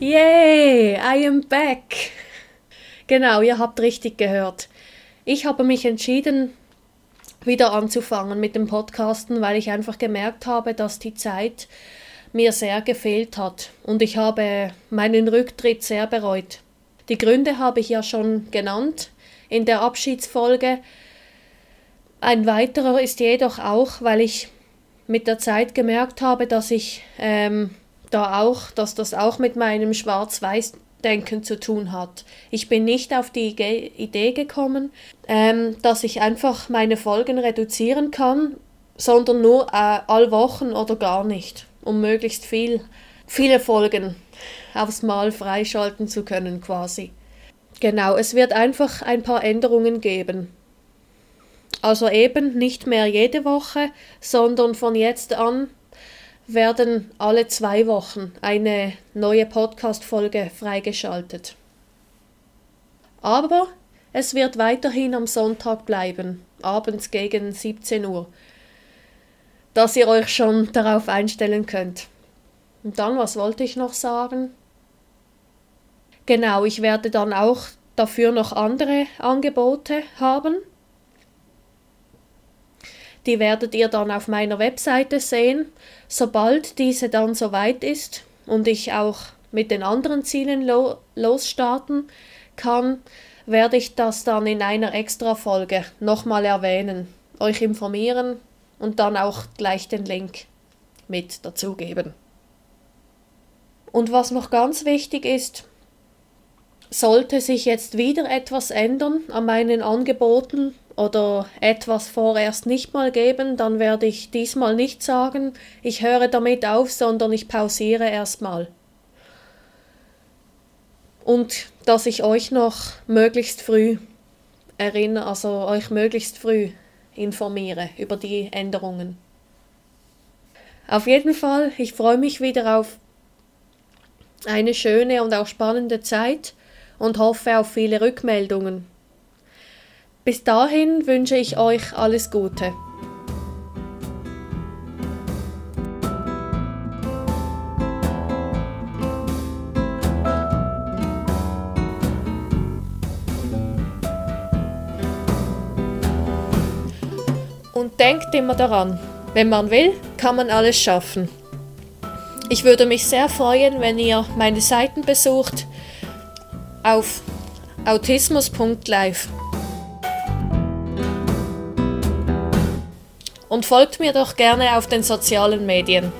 Yay, I am back. Genau, ihr habt richtig gehört. Ich habe mich entschieden, wieder anzufangen mit dem Podcasten, weil ich einfach gemerkt habe, dass die Zeit mir sehr gefehlt hat und ich habe meinen Rücktritt sehr bereut. Die Gründe habe ich ja schon genannt in der Abschiedsfolge. Ein weiterer ist jedoch auch, weil ich mit der Zeit gemerkt habe, dass ich ähm, da auch, dass das auch mit meinem Schwarz-Weiß-Denken zu tun hat. Ich bin nicht auf die Idee gekommen, ähm, dass ich einfach meine Folgen reduzieren kann, sondern nur äh, all Wochen oder gar nicht, um möglichst viel, viele Folgen aufs Mal freischalten zu können quasi. Genau, es wird einfach ein paar Änderungen geben. Also eben nicht mehr jede Woche, sondern von jetzt an werden alle zwei Wochen eine neue Podcast-Folge freigeschaltet. Aber es wird weiterhin am Sonntag bleiben, abends gegen 17 Uhr, dass ihr euch schon darauf einstellen könnt. Und dann, was wollte ich noch sagen? Genau, ich werde dann auch dafür noch andere Angebote haben. Die werdet ihr dann auf meiner Webseite sehen. Sobald diese dann soweit ist und ich auch mit den anderen Zielen lo losstarten kann, werde ich das dann in einer Extra-Folge nochmal erwähnen, euch informieren und dann auch gleich den Link mit dazugeben. Und was noch ganz wichtig ist, sollte sich jetzt wieder etwas ändern an meinen Angeboten oder etwas vorerst nicht mal geben, dann werde ich diesmal nicht sagen, ich höre damit auf, sondern ich pausiere erstmal. Und dass ich euch noch möglichst früh erinnere, also euch möglichst früh informiere über die Änderungen. Auf jeden Fall, ich freue mich wieder auf eine schöne und auch spannende Zeit und hoffe auf viele Rückmeldungen. Bis dahin wünsche ich euch alles Gute. Und denkt immer daran, wenn man will, kann man alles schaffen. Ich würde mich sehr freuen, wenn ihr meine Seiten besucht auf autismus.live. und folgt mir doch gerne auf den sozialen Medien.